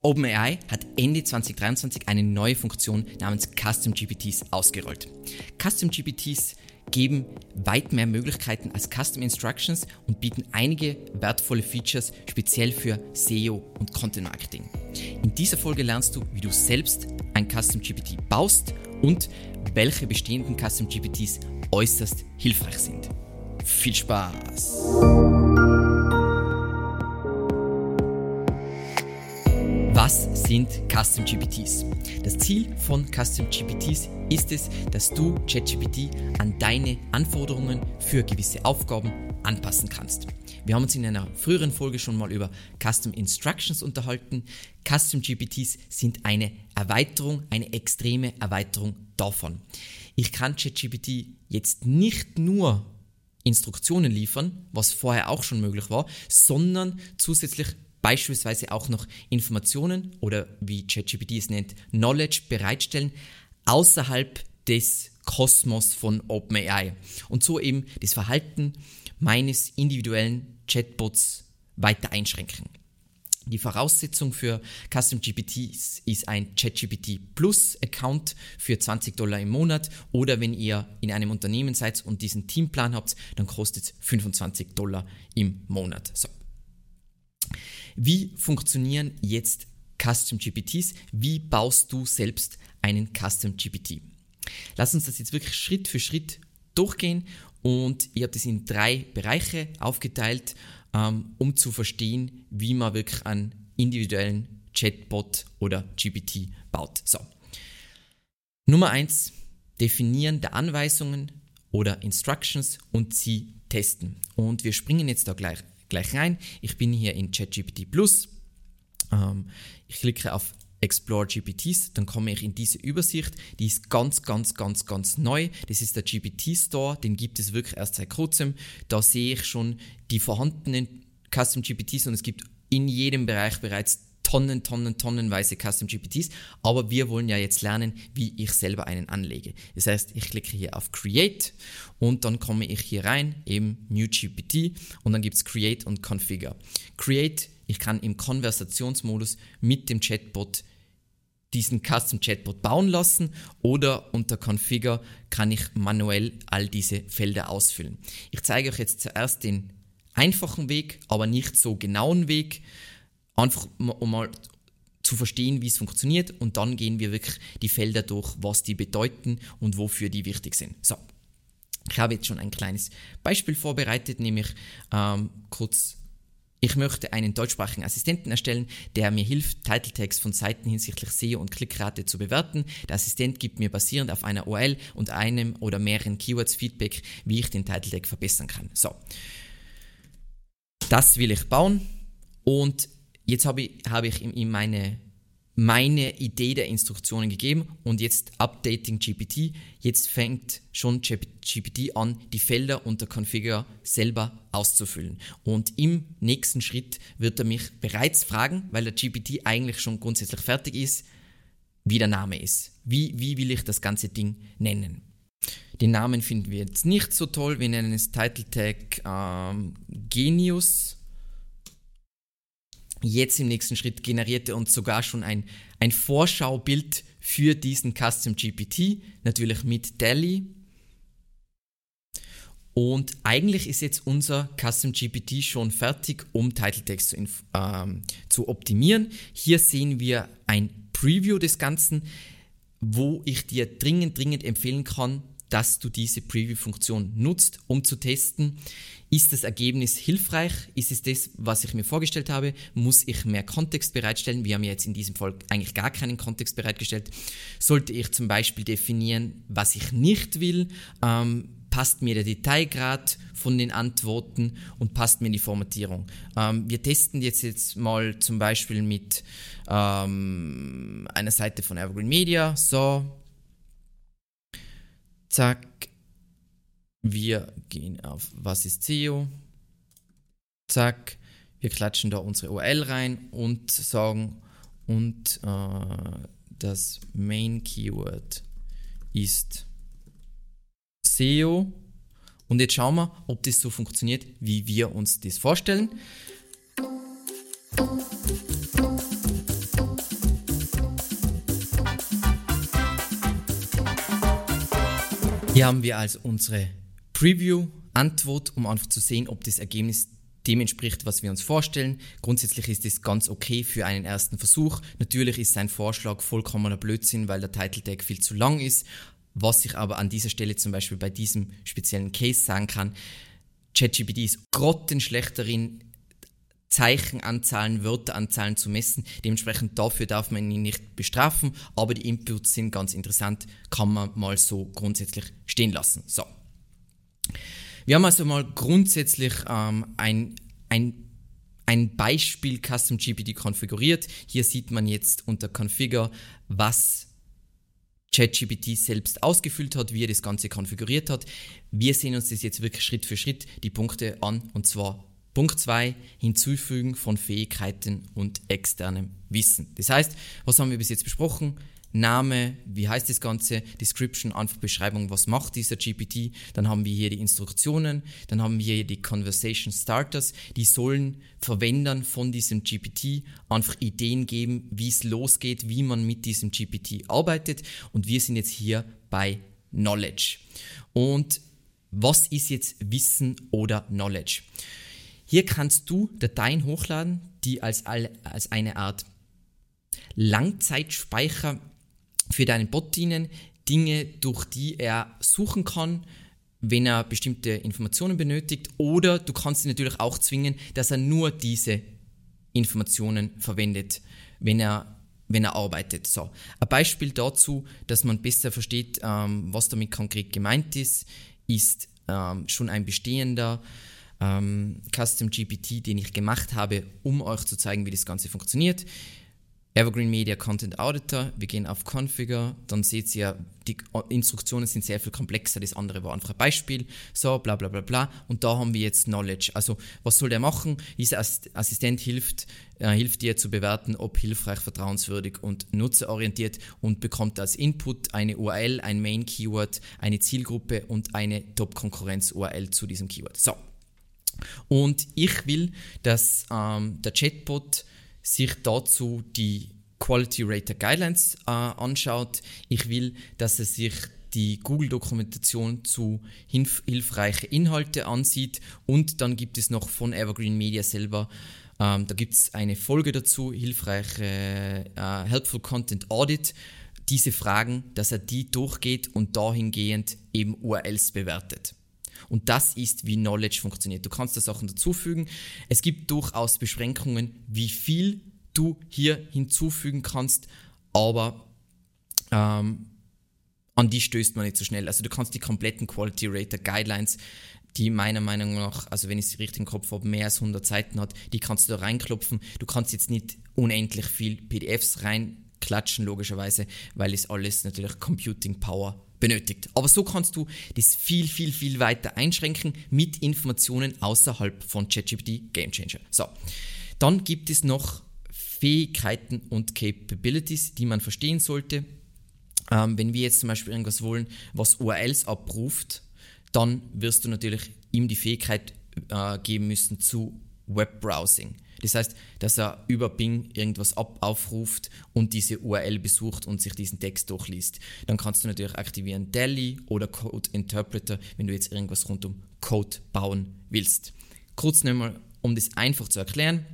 OpenAI hat Ende 2023 eine neue Funktion namens Custom GPTs ausgerollt. Custom GPTs geben weit mehr Möglichkeiten als Custom Instructions und bieten einige wertvolle Features speziell für SEO und Content Marketing. In dieser Folge lernst du, wie du selbst ein Custom GPT baust und welche bestehenden Custom GPTs äußerst hilfreich sind. Viel Spaß! Was sind Custom GPTs? Das Ziel von Custom GPTs ist es, dass du ChatGPT an deine Anforderungen für gewisse Aufgaben anpassen kannst. Wir haben uns in einer früheren Folge schon mal über Custom Instructions unterhalten. Custom GPTs sind eine Erweiterung, eine extreme Erweiterung davon. Ich kann ChatGPT jetzt nicht nur Instruktionen liefern, was vorher auch schon möglich war, sondern zusätzlich beispielsweise auch noch Informationen oder wie ChatGPT es nennt, Knowledge bereitstellen außerhalb des Kosmos von OpenAI und so eben das Verhalten meines individuellen Chatbots weiter einschränken. Die Voraussetzung für Custom GPTs ist ein ChatGPT Plus Account für 20 Dollar im Monat oder wenn ihr in einem Unternehmen seid und diesen Teamplan habt, dann kostet es 25 Dollar im Monat. So. Wie funktionieren jetzt Custom GPTs? Wie baust du selbst einen Custom GPT? Lass uns das jetzt wirklich Schritt für Schritt durchgehen und ich habe das in drei Bereiche aufgeteilt, ähm, um zu verstehen, wie man wirklich einen individuellen Chatbot oder GPT baut. So. Nummer eins: Definieren der Anweisungen oder Instructions und sie testen. Und wir springen jetzt da gleich gleich rein. Ich bin hier in ChatGPT Plus. Ähm, ich klicke auf Explore GPTs, dann komme ich in diese Übersicht. Die ist ganz, ganz, ganz, ganz neu. Das ist der GPT Store, den gibt es wirklich erst seit kurzem. Da sehe ich schon die vorhandenen Custom GPTs und es gibt in jedem Bereich bereits Tonnen, Tonnen, tonnenweise Custom GPTs, aber wir wollen ja jetzt lernen, wie ich selber einen anlege. Das heißt, ich klicke hier auf Create und dann komme ich hier rein, eben New GPT und dann gibt es Create und Configure. Create, ich kann im Konversationsmodus mit dem Chatbot diesen Custom Chatbot bauen lassen oder unter Configure kann ich manuell all diese Felder ausfüllen. Ich zeige euch jetzt zuerst den einfachen Weg, aber nicht so genauen Weg. Einfach um mal zu verstehen, wie es funktioniert und dann gehen wir wirklich die Felder durch, was die bedeuten und wofür die wichtig sind. So, ich habe jetzt schon ein kleines Beispiel vorbereitet, nämlich ähm, kurz, ich möchte einen deutschsprachigen Assistenten erstellen, der mir hilft, Titeltext von Seiten hinsichtlich SEO und Klickrate zu bewerten. Der Assistent gibt mir basierend auf einer URL und einem oder mehreren Keywords Feedback, wie ich den Titeltext verbessern kann. So, das will ich bauen und jetzt habe ich, hab ich ihm meine, meine Idee der Instruktionen gegeben und jetzt Updating GPT. Jetzt fängt schon GPT an, die Felder unter Configure selber auszufüllen. Und im nächsten Schritt wird er mich bereits fragen, weil der GPT eigentlich schon grundsätzlich fertig ist, wie der Name ist. Wie, wie will ich das ganze Ding nennen? Den Namen finden wir jetzt nicht so toll. Wir nennen es Title Tag ähm, Genius Jetzt im nächsten Schritt generiert er uns sogar schon ein, ein Vorschaubild für diesen Custom GPT, natürlich mit DALI. Und eigentlich ist jetzt unser Custom GPT schon fertig, um Title Text zu, ähm, zu optimieren. Hier sehen wir ein Preview des Ganzen, wo ich dir dringend, dringend empfehlen kann, dass du diese Preview-Funktion nutzt, um zu testen, ist das Ergebnis hilfreich? Ist es das, was ich mir vorgestellt habe? Muss ich mehr Kontext bereitstellen? Wir haben jetzt in diesem Fall eigentlich gar keinen Kontext bereitgestellt. Sollte ich zum Beispiel definieren, was ich nicht will? Ähm, passt mir der Detailgrad von den Antworten und passt mir die Formatierung. Ähm, wir testen jetzt, jetzt mal zum Beispiel mit ähm, einer Seite von Evergreen Media. So, Zack. Wir gehen auf Was ist SEO? Zack. Wir klatschen da unsere URL rein und sagen, und äh, das Main Keyword ist SEO. Und jetzt schauen wir, ob das so funktioniert, wie wir uns das vorstellen. Hier haben wir also unsere Preview-Antwort, um einfach zu sehen, ob das Ergebnis dem entspricht, was wir uns vorstellen. Grundsätzlich ist es ganz okay für einen ersten Versuch. Natürlich ist sein Vorschlag vollkommener Blödsinn, weil der Title Tag viel zu lang ist. Was ich aber an dieser Stelle zum Beispiel bei diesem speziellen Case sagen kann, ChatGPT ist grottenschlecht darin, Zeichenanzahlen, Wörteranzahlen zu messen. Dementsprechend dafür darf man ihn nicht bestrafen, aber die Inputs sind ganz interessant, kann man mal so grundsätzlich stehen lassen. So. Wir haben also mal grundsätzlich ähm, ein, ein, ein Beispiel Custom GPT konfiguriert. Hier sieht man jetzt unter Configure, was ChatGPT selbst ausgefüllt hat, wie er das Ganze konfiguriert hat. Wir sehen uns das jetzt wirklich Schritt für Schritt die Punkte an und zwar Punkt 2, Hinzufügen von Fähigkeiten und externem Wissen. Das heißt, was haben wir bis jetzt besprochen? Name, wie heißt das Ganze, Description, einfach Beschreibung, was macht dieser GPT. Dann haben wir hier die Instruktionen, dann haben wir hier die Conversation Starters, die sollen Verwendern von diesem GPT einfach Ideen geben, wie es losgeht, wie man mit diesem GPT arbeitet. Und wir sind jetzt hier bei Knowledge. Und was ist jetzt Wissen oder Knowledge? Hier kannst du Dateien hochladen, die als, als eine Art Langzeitspeicher für deinen Bot dienen, Dinge, durch die er suchen kann, wenn er bestimmte Informationen benötigt. Oder du kannst ihn natürlich auch zwingen, dass er nur diese Informationen verwendet, wenn er wenn er arbeitet. So, ein Beispiel dazu, dass man besser versteht, ähm, was damit konkret gemeint ist, ist ähm, schon ein bestehender ähm, Custom GPT, den ich gemacht habe, um euch zu zeigen, wie das Ganze funktioniert. Evergreen Media Content Auditor, wir gehen auf Configure, dann seht ihr, die Instruktionen sind sehr viel komplexer, das andere war einfach ein Beispiel, so, bla bla bla bla, und da haben wir jetzt Knowledge. Also, was soll der machen? Dieser Assistent hilft, äh, hilft dir zu bewerten, ob hilfreich, vertrauenswürdig und nutzerorientiert und bekommt als Input eine URL, ein Main Keyword, eine Zielgruppe und eine Top-Konkurrenz-URL zu diesem Keyword. So, und ich will, dass ähm, der Chatbot sich dazu die Quality Rater Guidelines äh, anschaut. Ich will, dass er sich die Google-Dokumentation zu hilf hilfreichen Inhalte ansieht und dann gibt es noch von Evergreen Media selber, ähm, da gibt es eine Folge dazu, hilfreiche äh, Helpful Content Audit, diese Fragen, dass er die durchgeht und dahingehend eben URLs bewertet. Und das ist, wie Knowledge funktioniert. Du kannst da Sachen dazufügen. Es gibt durchaus Beschränkungen, wie viel du hier hinzufügen kannst, aber ähm, an die stößt man nicht so schnell. Also du kannst die kompletten Quality Rater Guidelines, die meiner Meinung nach, also wenn ich es richtig im Kopf habe, mehr als 100 Seiten hat, die kannst du da reinklopfen. Du kannst jetzt nicht unendlich viel PDFs reinklatschen, logischerweise, weil es alles natürlich Computing Power benötigt. Aber so kannst du das viel, viel, viel weiter einschränken mit Informationen außerhalb von ChatGPT Game Changer. So, dann gibt es noch Fähigkeiten und Capabilities, die man verstehen sollte. Ähm, wenn wir jetzt zum Beispiel irgendwas wollen, was URLs abruft, dann wirst du natürlich ihm die Fähigkeit äh, geben müssen zu Webbrowsing. Das heißt, dass er über Bing irgendwas ab aufruft und diese URL besucht und sich diesen Text durchliest. Dann kannst du natürlich aktivieren DALI oder Code Interpreter, wenn du jetzt irgendwas rund um Code bauen willst. Kurz nochmal, um das einfach zu erklären.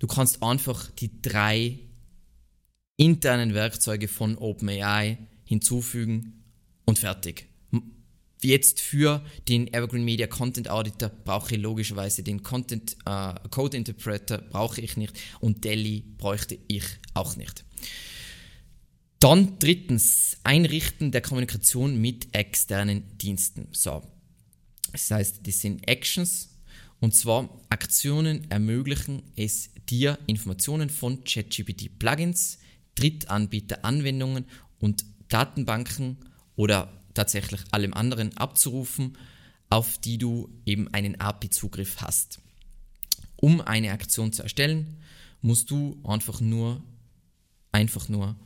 Du kannst einfach die drei internen Werkzeuge von OpenAI hinzufügen und fertig. Jetzt für den Evergreen Media Content Auditor brauche ich logischerweise den Content äh, Code Interpreter brauche ich nicht und Delhi bräuchte ich auch nicht. Dann drittens Einrichten der Kommunikation mit externen Diensten. So, das heißt, das sind Actions und zwar Aktionen ermöglichen es dir Informationen von ChatGPT Plugins, Drittanbieter Anwendungen und Datenbanken oder tatsächlich allem anderen abzurufen, auf die du eben einen API-Zugriff hast. Um eine Aktion zu erstellen, musst du einfach nur, einfach nur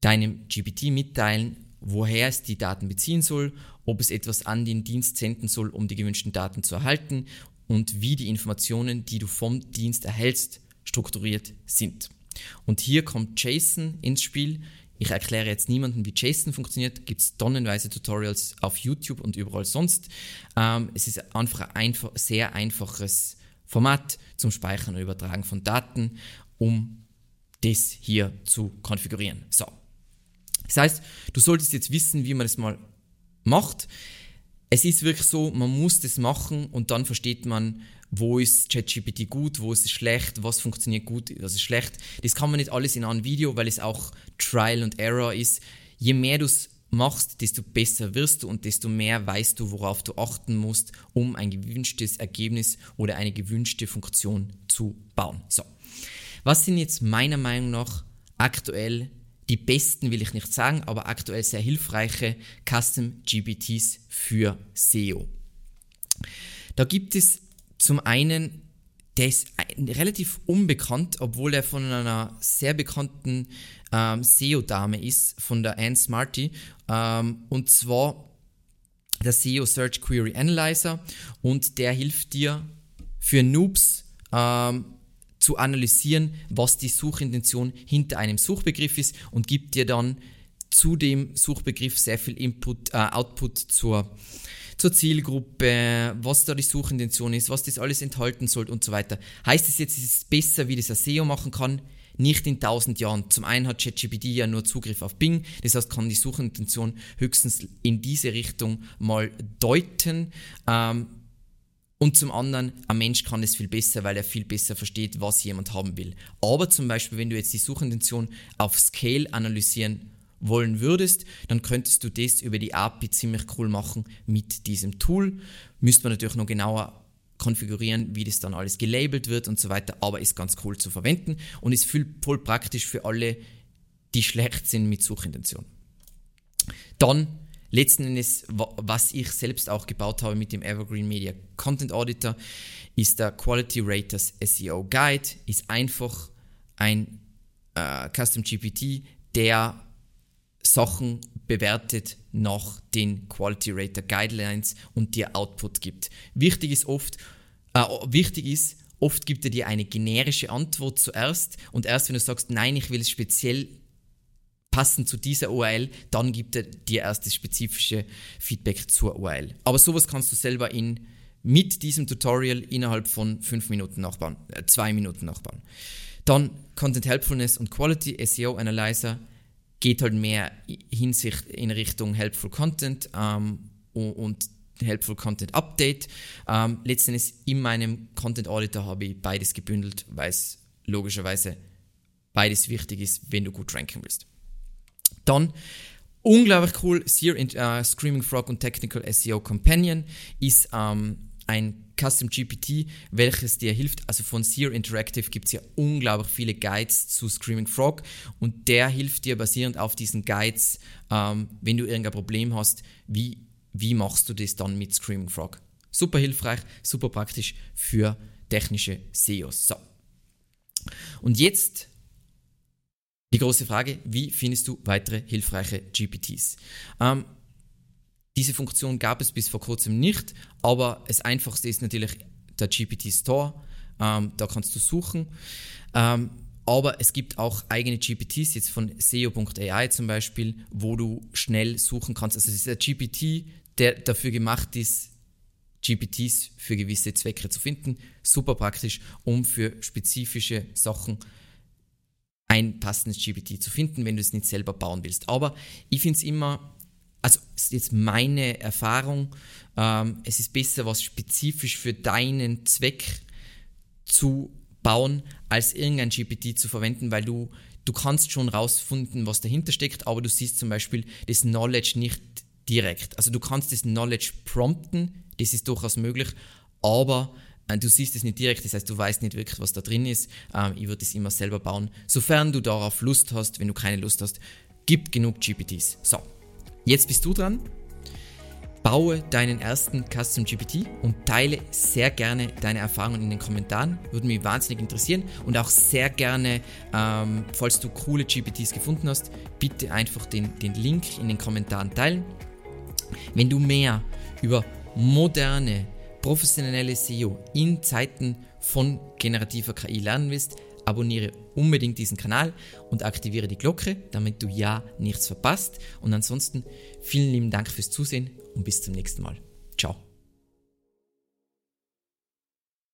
deinem GPT mitteilen, woher es die Daten beziehen soll, ob es etwas an den Dienst senden soll, um die gewünschten Daten zu erhalten und wie die Informationen, die du vom Dienst erhältst, strukturiert sind. Und hier kommt JSON ins Spiel. Ich erkläre jetzt niemandem, wie JSON funktioniert. Gibt es tonnenweise Tutorials auf YouTube und überall sonst. Ähm, es ist einfach ein einfach, sehr einfaches Format zum Speichern und Übertragen von Daten, um das hier zu konfigurieren. So. Das heißt, du solltest jetzt wissen, wie man das mal macht. Es ist wirklich so, man muss das machen und dann versteht man, wo ist ChatGPT gut, wo ist es schlecht, was funktioniert gut, was ist schlecht. Das kann man nicht alles in einem Video, weil es auch Trial und Error ist. Je mehr du es machst, desto besser wirst du und desto mehr weißt du, worauf du achten musst, um ein gewünschtes Ergebnis oder eine gewünschte Funktion zu bauen. So. Was sind jetzt meiner Meinung nach aktuell die besten, will ich nicht sagen, aber aktuell sehr hilfreiche Custom GPTs für SEO? Da gibt es zum einen, der ist relativ unbekannt, obwohl er von einer sehr bekannten ähm, SEO-Dame ist, von der Anne Smarty. Ähm, und zwar der SEO Search Query Analyzer. Und der hilft dir für Noobs ähm, zu analysieren, was die Suchintention hinter einem Suchbegriff ist und gibt dir dann zu dem Suchbegriff sehr viel Input, äh, Output zur zur Zielgruppe, was da die Suchintention ist, was das alles enthalten soll und so weiter. Heißt es jetzt, ist es besser, wie das ein SEO machen kann? Nicht in tausend Jahren. Zum einen hat ChatGPT ja nur Zugriff auf Bing, das heißt, kann die Suchintention höchstens in diese Richtung mal deuten. Ähm, und zum anderen, ein Mensch kann es viel besser, weil er viel besser versteht, was jemand haben will. Aber zum Beispiel, wenn du jetzt die Suchintention auf Scale analysieren wollen würdest, dann könntest du das über die API ziemlich cool machen mit diesem Tool. Müsste man natürlich noch genauer konfigurieren, wie das dann alles gelabelt wird und so weiter, aber ist ganz cool zu verwenden und ist voll, voll praktisch für alle, die schlecht sind mit Suchintention. Dann letzten Endes, was ich selbst auch gebaut habe mit dem Evergreen Media Content Auditor, ist der Quality Raters SEO Guide, ist einfach ein äh, Custom GPT, der Sachen bewertet nach den Quality Rater Guidelines und dir Output gibt. Wichtig ist oft, äh, wichtig ist, oft gibt er dir eine generische Antwort zuerst und erst wenn du sagst, nein, ich will es speziell passend zu dieser URL, dann gibt er dir erst das spezifische Feedback zur URL. Aber sowas kannst du selber in, mit diesem Tutorial innerhalb von fünf Minuten nachbauen, äh, zwei Minuten nachbauen. Dann Content Helpfulness und Quality SEO Analyzer geht halt mehr Hinsicht in Richtung Helpful Content ähm, und Helpful Content Update. Ähm, letztendlich in meinem Content Auditor habe ich beides gebündelt, weil es logischerweise beides wichtig ist, wenn du gut ranken willst. Dann unglaublich cool, Sear, uh, Screaming Frog und Technical SEO Companion ist ähm, ein Custom GPT, welches dir hilft. Also von Sear Interactive gibt es ja unglaublich viele Guides zu Screaming Frog und der hilft dir basierend auf diesen Guides, ähm, wenn du irgendein Problem hast, wie, wie machst du das dann mit Screaming Frog. Super hilfreich, super praktisch für technische SEOs. So. Und jetzt die große Frage, wie findest du weitere hilfreiche GPTs? Ähm, diese Funktion gab es bis vor kurzem nicht, aber das Einfachste ist natürlich der GPT Store. Ähm, da kannst du suchen. Ähm, aber es gibt auch eigene GPTs, jetzt von SEO.ai zum Beispiel, wo du schnell suchen kannst. Also es ist ein GPT, der dafür gemacht ist, GPTs für gewisse Zwecke zu finden. Super praktisch, um für spezifische Sachen ein passendes GPT zu finden, wenn du es nicht selber bauen willst. Aber ich finde es immer also ist jetzt meine Erfahrung, ähm, es ist besser, was spezifisch für deinen Zweck zu bauen, als irgendein GPT zu verwenden, weil du, du kannst schon rausfinden, was dahinter steckt, aber du siehst zum Beispiel das Knowledge nicht direkt. Also du kannst das Knowledge prompten, das ist durchaus möglich, aber äh, du siehst es nicht direkt, das heißt, du weißt nicht wirklich, was da drin ist. Ähm, ich würde es immer selber bauen, sofern du darauf Lust hast. Wenn du keine Lust hast, gibt genug GPTs. So, Jetzt bist du dran. Baue deinen ersten Custom GPT und teile sehr gerne deine Erfahrungen in den Kommentaren. Würde mich wahnsinnig interessieren. Und auch sehr gerne, ähm, falls du coole GPTs gefunden hast, bitte einfach den, den Link in den Kommentaren teilen. Wenn du mehr über moderne, professionelle SEO in Zeiten von generativer KI lernen willst, abonniere unbedingt diesen Kanal und aktiviere die Glocke, damit du ja nichts verpasst. Und ansonsten vielen lieben Dank fürs Zusehen und bis zum nächsten Mal.